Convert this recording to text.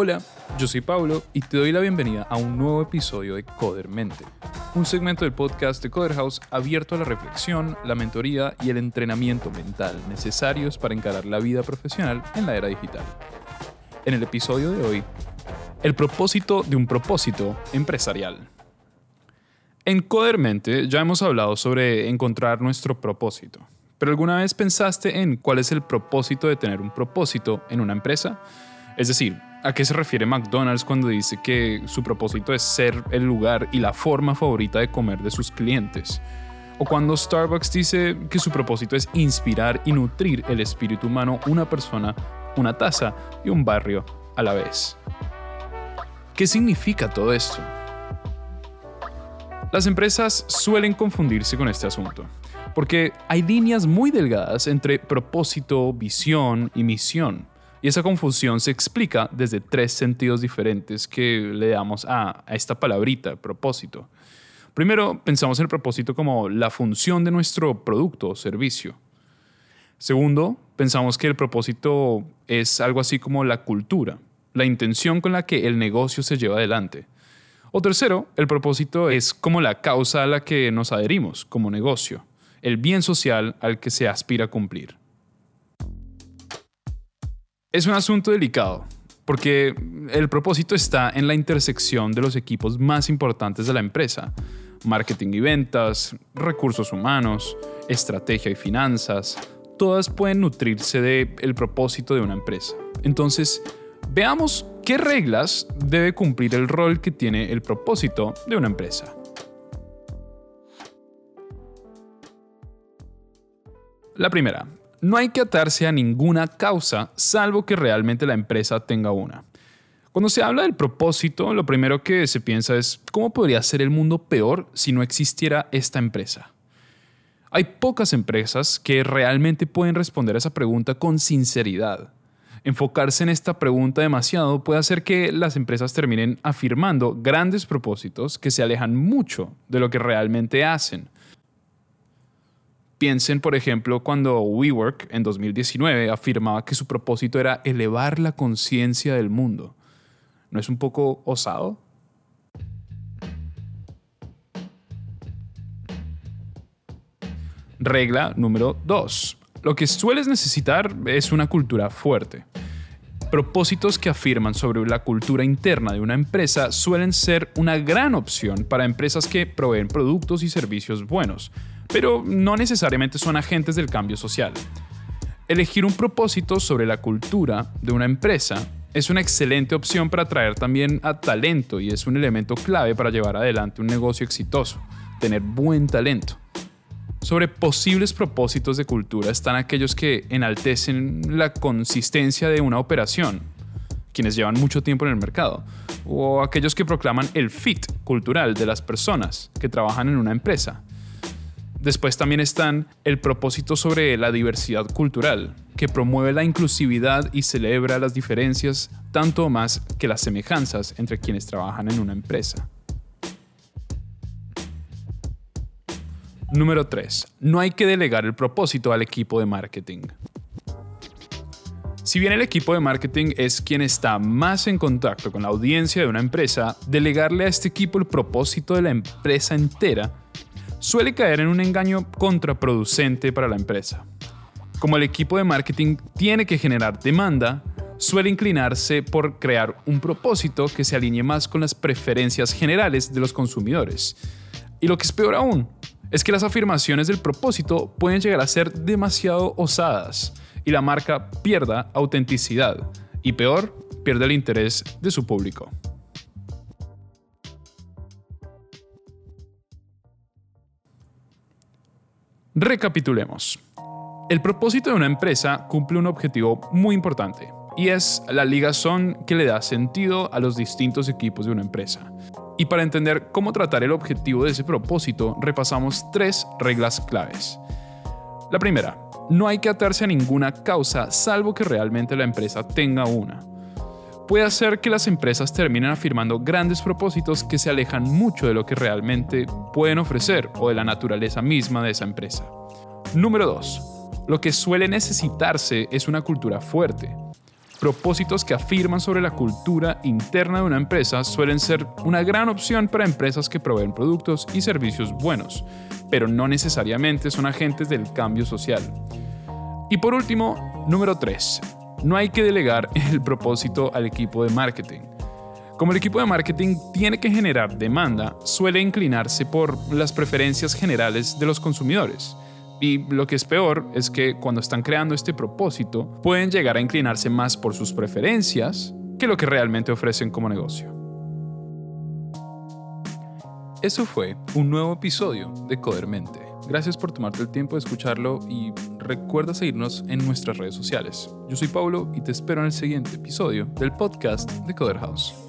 Hola, yo soy Pablo y te doy la bienvenida a un nuevo episodio de Codermente, un segmento del podcast de Coder House abierto a la reflexión, la mentoría y el entrenamiento mental necesarios para encarar la vida profesional en la era digital. En el episodio de hoy, el propósito de un propósito empresarial. En Codermente ya hemos hablado sobre encontrar nuestro propósito, pero ¿alguna vez pensaste en cuál es el propósito de tener un propósito en una empresa? Es decir, ¿A qué se refiere McDonald's cuando dice que su propósito es ser el lugar y la forma favorita de comer de sus clientes? O cuando Starbucks dice que su propósito es inspirar y nutrir el espíritu humano una persona, una taza y un barrio a la vez. ¿Qué significa todo esto? Las empresas suelen confundirse con este asunto, porque hay líneas muy delgadas entre propósito, visión y misión. Y esa confusión se explica desde tres sentidos diferentes que le damos a, esta palabrita, propósito. Primero, pensamos en el propósito como la función de nuestro producto o servicio. Segundo, pensamos que el propósito es algo así como la cultura, la intención con la que el negocio se lleva adelante. O tercero, el propósito es como la causa a la que nos adherimos como negocio, el bien social al que se aspira a cumplir. Es un asunto delicado, porque el propósito está en la intersección de los equipos más importantes de la empresa. Marketing y ventas, recursos humanos, estrategia y finanzas, todas pueden nutrirse del propósito de una empresa. Entonces, veamos qué reglas debe cumplir el rol que tiene el propósito de una empresa. La primera, no hay que atarse a ninguna causa salvo que realmente la empresa tenga una. Cuando se habla del propósito, lo primero que se piensa es cómo podría ser el mundo peor si no existiera esta empresa. Hay pocas empresas que realmente pueden responder a esa pregunta con sinceridad. Enfocarse en esta pregunta demasiado puede hacer que las empresas terminen afirmando grandes propósitos que se alejan mucho de lo que realmente hacen. Piensen, por ejemplo, cuando WeWork en 2019 afirmaba que su propósito era elevar la conciencia del mundo. ¿No es un poco osado? Regla número 2. Lo que sueles necesitar es una cultura fuerte. Propósitos que afirman sobre la cultura interna de una empresa suelen ser una gran opción para empresas que proveen productos y servicios buenos, pero no necesariamente son agentes del cambio social. Elegir un propósito sobre la cultura de una empresa es una excelente opción para atraer también a talento y es un elemento clave para llevar adelante un negocio exitoso, tener buen talento. Sobre posibles propósitos de cultura están aquellos que enaltecen la consistencia de una operación, quienes llevan mucho tiempo en el mercado, o aquellos que proclaman el fit cultural de las personas que trabajan en una empresa. Después también están el propósito sobre la diversidad cultural, que promueve la inclusividad y celebra las diferencias tanto más que las semejanzas entre quienes trabajan en una empresa. Número 3. No hay que delegar el propósito al equipo de marketing. Si bien el equipo de marketing es quien está más en contacto con la audiencia de una empresa, delegarle a este equipo el propósito de la empresa entera suele caer en un engaño contraproducente para la empresa. Como el equipo de marketing tiene que generar demanda, suele inclinarse por crear un propósito que se alinee más con las preferencias generales de los consumidores. Y lo que es peor aún, es que las afirmaciones del propósito pueden llegar a ser demasiado osadas y la marca pierda autenticidad y peor, pierde el interés de su público. Recapitulemos. El propósito de una empresa cumple un objetivo muy importante y es la ligazón que le da sentido a los distintos equipos de una empresa. Y para entender cómo tratar el objetivo de ese propósito, repasamos tres reglas claves. La primera, no hay que atarse a ninguna causa salvo que realmente la empresa tenga una. Puede hacer que las empresas terminen afirmando grandes propósitos que se alejan mucho de lo que realmente pueden ofrecer o de la naturaleza misma de esa empresa. Número 2. Lo que suele necesitarse es una cultura fuerte. Propósitos que afirman sobre la cultura interna de una empresa suelen ser una gran opción para empresas que proveen productos y servicios buenos, pero no necesariamente son agentes del cambio social. Y por último, número 3. No hay que delegar el propósito al equipo de marketing. Como el equipo de marketing tiene que generar demanda, suele inclinarse por las preferencias generales de los consumidores. Y lo que es peor es que cuando están creando este propósito, pueden llegar a inclinarse más por sus preferencias que lo que realmente ofrecen como negocio. Eso fue un nuevo episodio de Codermente. Gracias por tomarte el tiempo de escucharlo y recuerda seguirnos en nuestras redes sociales. Yo soy Paulo y te espero en el siguiente episodio del podcast de Coder House.